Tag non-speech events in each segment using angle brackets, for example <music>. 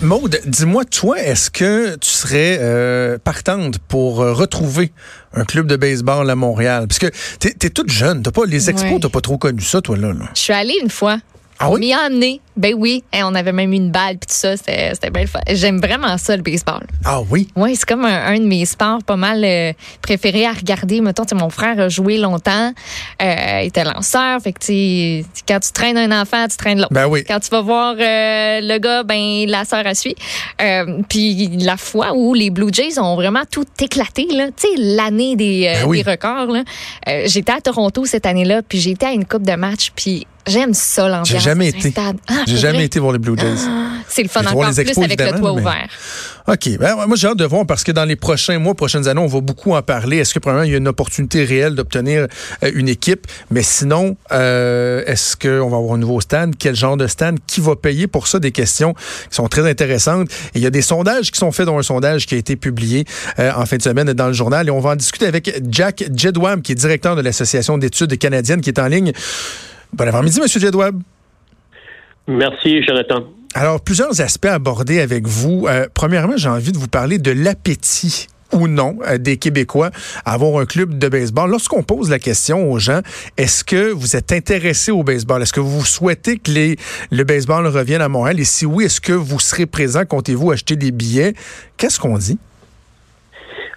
Maude, dis-moi, toi, est-ce que tu serais euh, partante pour euh, retrouver un club de baseball à Montréal? Parce que t'es es toute jeune, t'as pas les expos, Ouais. t'as pas trop connu ça, toi là. là. Je suis allée une fois. Ah oui? On m'y a amené. Ben oui. Et on avait même une balle puis tout ça. C'était c'était bien le fun. J'aime vraiment ça, le baseball. Ah oui? Oui, c'est comme un, un de mes sports pas mal euh, préférés à regarder. Mettons, mon frère a joué longtemps. Euh, il était lanceur. Fait que, quand tu traînes un enfant, tu traînes l'autre. Ben oui. Quand tu vas voir euh, le gars, ben la sœur a suit. Euh, puis la fois où les Blue Jays ont vraiment tout éclaté, là, tu sais, l'année des, euh, Ben oui. des records, là. J'étais à Toronto cette année-là, puis j'étais à une coupe de match, puis j'aime ça l'ambiance. J'ai jamais été. stade. Ah, J'ai jamais été voir les Blue Jays. Ah, c'est le fun encore plus expos, avec le toit mais- ouvert. OK. Ben, moi, j'ai hâte de voir parce que dans les prochains mois, prochaines années, on va beaucoup en parler. Est-ce que, premièrement, il y a une opportunité réelle d'obtenir euh, une équipe? Mais sinon, euh, est-ce qu'on va avoir un nouveau stand? Quel genre de stand? Qui va payer pour ça? Des questions qui sont très intéressantes. Et il y a des sondages qui sont faits, dont un sondage qui a été publié euh, en fin de semaine dans le journal. Et on va en discuter avec Jack Jedwab, qui est directeur de l'Association d'études canadiennes, qui est en ligne. Bon avant-midi, Monsieur Jedwab. Merci, Jonathan. Alors, plusieurs aspects abordés avec vous. Euh, premièrement, j'ai envie de vous parler de l'appétit ou non euh, des Québécois à avoir un club de baseball. Lorsqu'on pose la question aux gens, est-ce que vous êtes intéressé au baseball? Est-ce que vous souhaitez que les, le baseball revienne à Montréal? Et si oui, est-ce que vous serez présent? Comptez-vous acheter des billets? Qu'est-ce qu'on dit?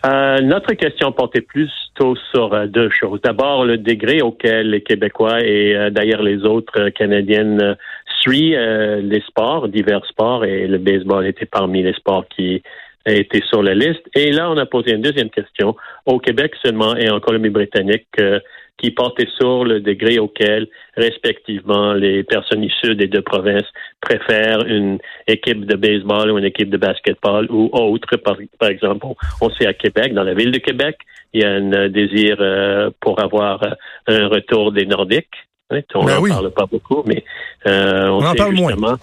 Euh, notre question portait plutôt sur euh, deux choses. D'abord, le degré auquel les Québécois et euh, d'ailleurs les autres Canadiennes suivent euh, les sports, divers sports, et le baseball était parmi les sports qui étaient sur la liste. Et là, on a posé une deuxième question au Québec seulement et en Colombie-Britannique euh, qui portait sur le degré auquel, respectivement, les personnes issues des deux provinces préfèrent une équipe de baseball ou une équipe de basketball ou autre. Par, par exemple, on, on sait à Québec, dans la ville de Québec, il y a un euh, désir euh, pour avoir euh, un retour des Nordiques. Hein, on Ben n'en oui. parle pas beaucoup, mais euh, on, On en parle moins. justement.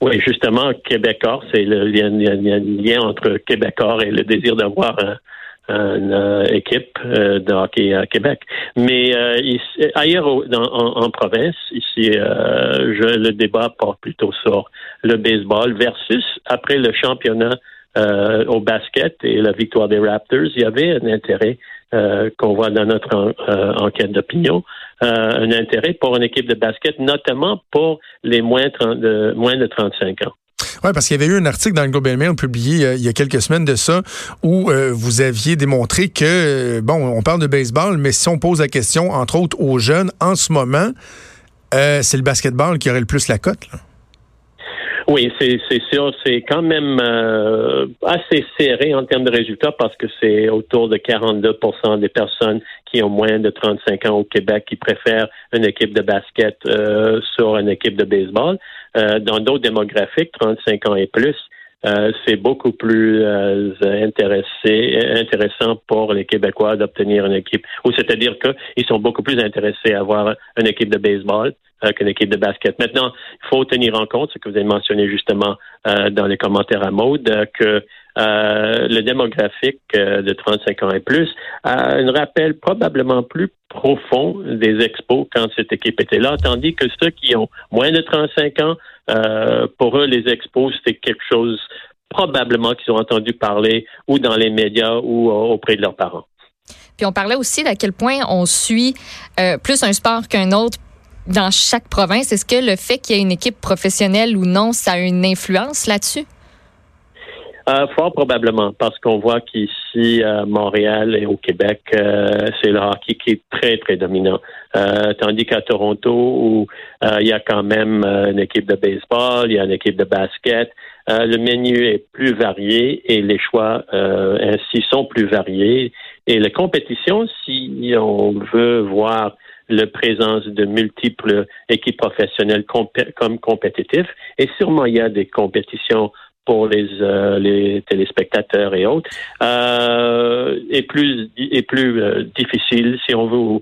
Oui, justement, Québécois, c'est le, a un lien entre Québécois et le désir d'avoir un- une euh, équipe euh, de hockey à Québec. Mais euh, ici- ailleurs au- dans- en, en province, ici, je, le débat porte plutôt sur le baseball versus après le championnat au basket et la victoire des Raptors, il y avait un intérêt euh, qu'on voit dans notre euh, enquête d'opinion, euh, un intérêt pour une équipe de basket, notamment pour les moins, 30 de, moins de 35 ans. Oui, parce qu'il y avait eu un article dans le Global Mail publié il y a quelques semaines de ça où vous aviez démontré que, bon, on parle de baseball, mais si on pose la question, entre autres, aux jeunes, en ce moment, c'est le basketball qui aurait le plus la cote. là. Oui, c'est sûr, c'est quand même euh, assez serré en termes de résultats parce que c'est autour de 42% des personnes qui ont moins de 35 ans au Québec qui préfèrent une équipe de basket euh, sur une équipe de baseball. Euh, dans d'autres démographiques, 35 ans et plus, euh, c'est beaucoup plus euh, intéressant pour les Québécois d'obtenir une équipe. Ou c'est-à-dire qu'ils sont beaucoup plus intéressés à avoir une équipe de baseball euh, qu'une équipe de basket. Maintenant, il faut tenir en compte ce que vous avez mentionné justement dans les commentaires à mode, que le démographique de 35 ans et plus a un rappel probablement plus profond des expos quand cette équipe était là, tandis que ceux qui ont moins de 35 ans, euh, pour eux, les expos, c'était quelque chose probablement qu'ils ont entendu parler ou dans les médias ou euh, auprès de leurs parents. Puis on parlait aussi d'à quel point on suit euh, plus un sport qu'un autre dans chaque province. Est-ce que le fait qu'il y ait une équipe professionnelle ou non, ça a une influence là-dessus? Euh, fort probablement, parce qu'on voit qu'ici, à Montréal et au Québec, euh, c'est le hockey qui est très, très dominant. Euh, tandis qu'à Toronto, où euh, il y a quand même euh, une équipe de baseball, il y a une équipe de basket, euh, le menu est plus varié et les choix euh, ainsi sont plus variés. Et la compétition, si on veut voir la présence de multiples équipes professionnelles compé- comme compétitifs, et sûrement il y a des compétitions pour les, euh, les téléspectateurs et autres, euh, est plus est plus euh, difficile si on veut.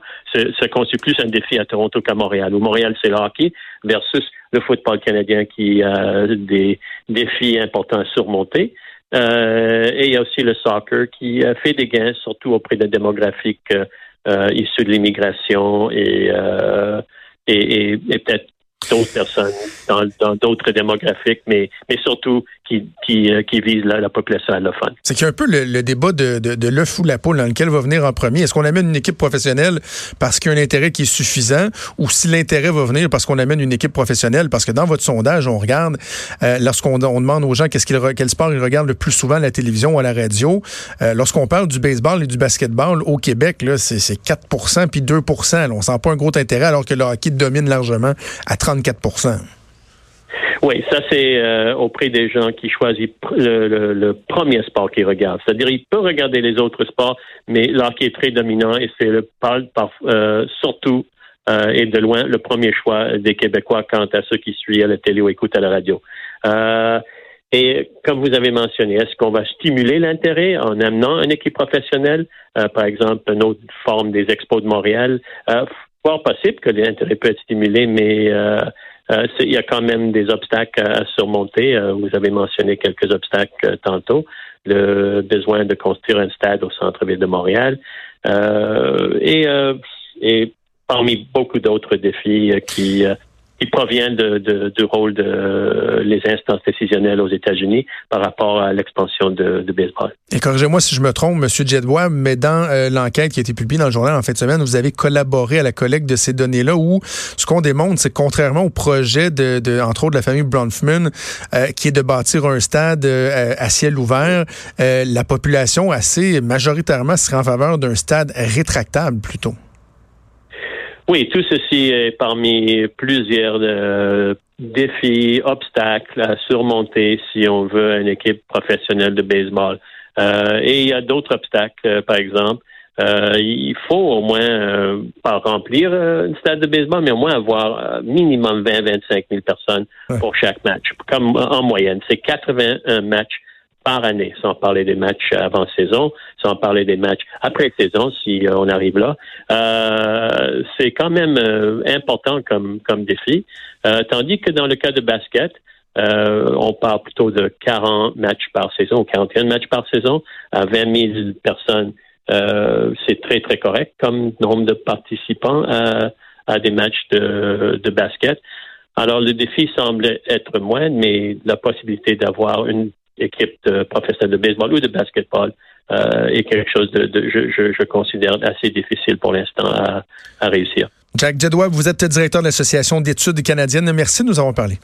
Ça constitue plus un défi à Toronto qu'à Montréal. Où Montréal, c'est le hockey versus le football canadien qui a des défis importants à surmonter. et il y a aussi le soccer qui fait des gains, surtout auprès de démographiques issus de l'immigration et, et, et peut-être d'autres personnes dans d'autres démographiques, mais, mais surtout qui, qui, euh, qui visent la, population allophone. C'est qu'il y a un peu le, débat de, de, de l'œuf ou la poule dans lequel va venir en premier. Est-ce qu'on amène une équipe professionnelle parce qu'il y a un intérêt qui est suffisant ou si l'intérêt va venir parce qu'on amène une équipe professionnelle? Parce que dans votre sondage, on regarde, euh, lorsqu'on on demande aux gens qu'est-ce qu'ils, quel sport ils regardent le plus souvent à la télévision ou à la radio, euh, lorsqu'on parle du baseball et du basketball au Québec, là, c'est, c'est 4 puis 2 là, On sent pas un gros intérêt alors que le hockey domine largement à 34 oui, ça c'est euh, auprès des gens qui choisissent le, premier sport qu'ils regardent. C'est-à-dire, ils peuvent regarder les autres sports, mais l'hockey est très dominant et c'est le par, euh, surtout euh, et de loin le premier choix des Québécois quant à ceux qui suivent à la télé ou écoutent à la radio. et comme vous avez mentionné, est-ce qu'on va stimuler l'intérêt en amenant une équipe professionnelle, par exemple une autre forme des Expos de Montréal? Fort possible que l'intérêt peut être stimulé, mais euh, il y a quand même des obstacles à, surmonter. Euh, vous avez mentionné quelques obstacles euh, tantôt. Le besoin de construire un stade au centre-ville de Montréal. et, et parmi beaucoup d'autres défis qui qui provient de, de, du rôle de les instances décisionnelles aux États-Unis par rapport à l'expansion de, baseball. Et corrigez-moi si je me trompe, M. Jedbois, mais dans euh, l'enquête qui a été publiée dans le journal en fin de semaine, vous avez collaboré à la collecte de ces données-là où ce qu'on démontre, c'est contrairement au projet de, entre autres, de la famille Bronfman, euh, qui est de bâtir un stade euh, à ciel ouvert, la population assez majoritairement serait en faveur d'un stade rétractable plutôt. Oui, tout ceci est parmi plusieurs euh, défis, obstacles à surmonter si on veut une équipe professionnelle de baseball. Euh, et il y a d'autres obstacles, euh, par exemple. il faut au moins pas remplir un stade de baseball, mais au moins avoir minimum 20-25 000 personnes pour chaque match, comme en moyenne. C'est 81 matchs par année, sans parler des matchs avant saison, sans parler des matchs après saison, si euh, on arrive là. Euh, c'est quand même euh, important comme, comme défi. tandis que dans le cas de basket, on parle plutôt de 40 matchs par saison, 41 matchs par saison, à 20 000 personnes. c'est très, très correct comme nombre de participants à, à des matchs de, de basket. Alors, le défi semble être moindre, mais la possibilité d'avoir une équipe de professionnels de baseball ou de basketball euh, est quelque chose de, je, considère assez difficile pour l'instant à, réussir. Jack Jedois, vous êtes directeur de l'Association d'études canadiennes. Merci de nous avoir parlé.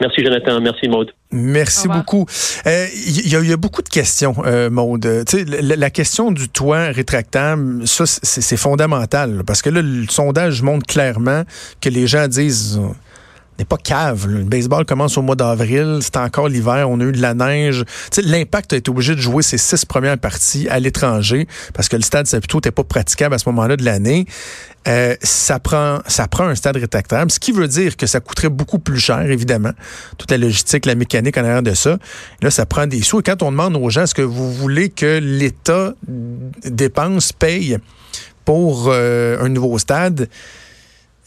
Merci Jonathan, merci Maude. Merci beaucoup. Il euh, y, a beaucoup de questions, euh, Maude. La, la, question du toit rétractable, ça c'est fondamental parce que là le sondage montre clairement que les gens disent n'est pas cave. Le baseball commence au mois d'avril, c'est encore l'hiver, on a eu de la neige. L'impact a été obligé de jouer ses six premières parties à l'étranger parce que le stade Saputo n'était pas praticable à ce moment-là de l'année. Euh, ça prend ça prend un stade rétractable, ce qui veut dire que ça coûterait beaucoup plus cher, évidemment. Toute la logistique, la mécanique en arrière de ça. Là, ça prend des sous. Et quand on demande aux gens, est-ce que vous voulez que l'État dépense, paye pour euh, un nouveau stade,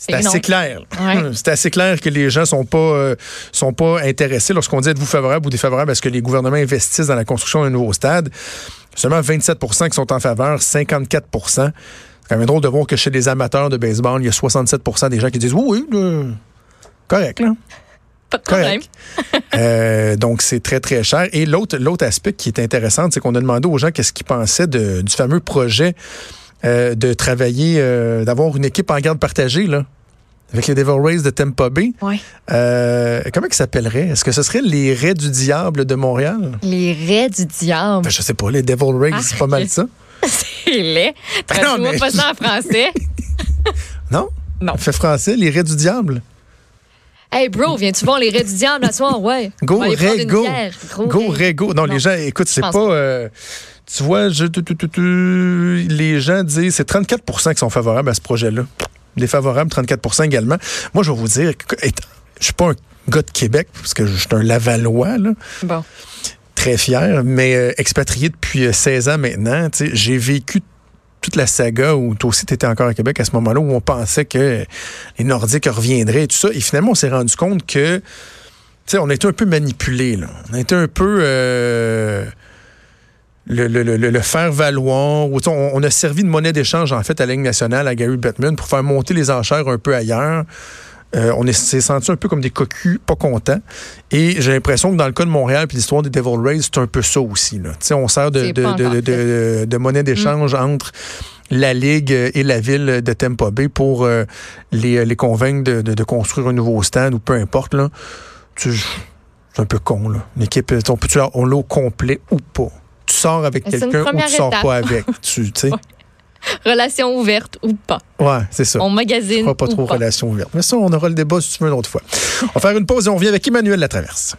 c'est assez clair. <laughs> C'est assez clair que les gens sont pas euh, sont pas intéressés lorsqu'on dit êtes-vous favorable ou défavorable à ce que les gouvernements investissent dans la construction d'un nouveau stade. Seulement 27% qui sont en faveur, 54% C'est quand même drôle de voir que chez les amateurs de baseball, il y a 67% des gens qui disent oui, oui, correct là. Pas de problème. <laughs> Euh, donc, c'est très, très cher. Et l'autre, l'autre aspect qui est intéressant, c'est qu'on a demandé aux gens qu'est-ce qu'ils pensaient du fameux projet euh, de travailler, euh, d'avoir une équipe en garde partagée, là. Avec les Devil Rays de Tampa Bay. Oui. Euh, comment ils s'appelleraient? Est-ce que ce serait les Raies du Diable de Montréal? Les Raies du Diable. Ben, je sais pas, les Devil Rays, c'est pas mal ça. <laughs> c'est laid. Traduis-moi pas ça en français. <laughs> non? Non. Fait français, les Raies du Diable. Hey bro, viens-tu voir les Raies du Diable à soir? Ouais. Go, Ray, go. Go, Ray, go. Non, les gens, écoute, c'est pas. Tu vois, je, les gens disent c'est 34% qui sont favorables à ce projet-là. Les favorables, 34% également. Moi, je vais vous dire, je suis pas gars de Québec, parce que je suis un Lavallois, là. Bon. Très fier, mais euh, expatrié depuis euh, 16 ans maintenant. J'ai vécu toute la saga où toi aussi tu étais encore à Québec à ce moment-là, où on pensait que les Nordiques reviendraient et tout ça. Et finalement, on s'est rendu compte que, tu sais, on a été un peu manipulé, là. On été un peu... euh, le, le, le, le faire valoir. On, on a servi de monnaie d'échange, en fait, à la Ligue nationale, à Gary Bettman, pour faire monter les enchères un peu ailleurs. Euh, on est- s'est senti un peu comme des cocus pas contents. Et j'ai l'impression que dans le cas de Montréal puis l'histoire des Devil Rays, c'est un peu ça aussi. Là. On sert de, monnaie d'échange entre la Ligue et la ville de Tampa Bay pour euh, les, les convaincre de, construire un nouveau stade ou peu importe. Là. Tu sais, C'est un peu con. Là. L'équipe, on peut on l'a au complet ou pas? Tu sors avec quelqu'un ou tu sors étape. pas avec. Tu. <laughs> Relation ouverte ou pas. Ouais, c'est ça. On magazine fera pas ou trop pas. relation ouverte. Mais ça, on aura le débat si tu veux une autre fois. On va faire une pause et on revient avec Emmanuel Latraverse.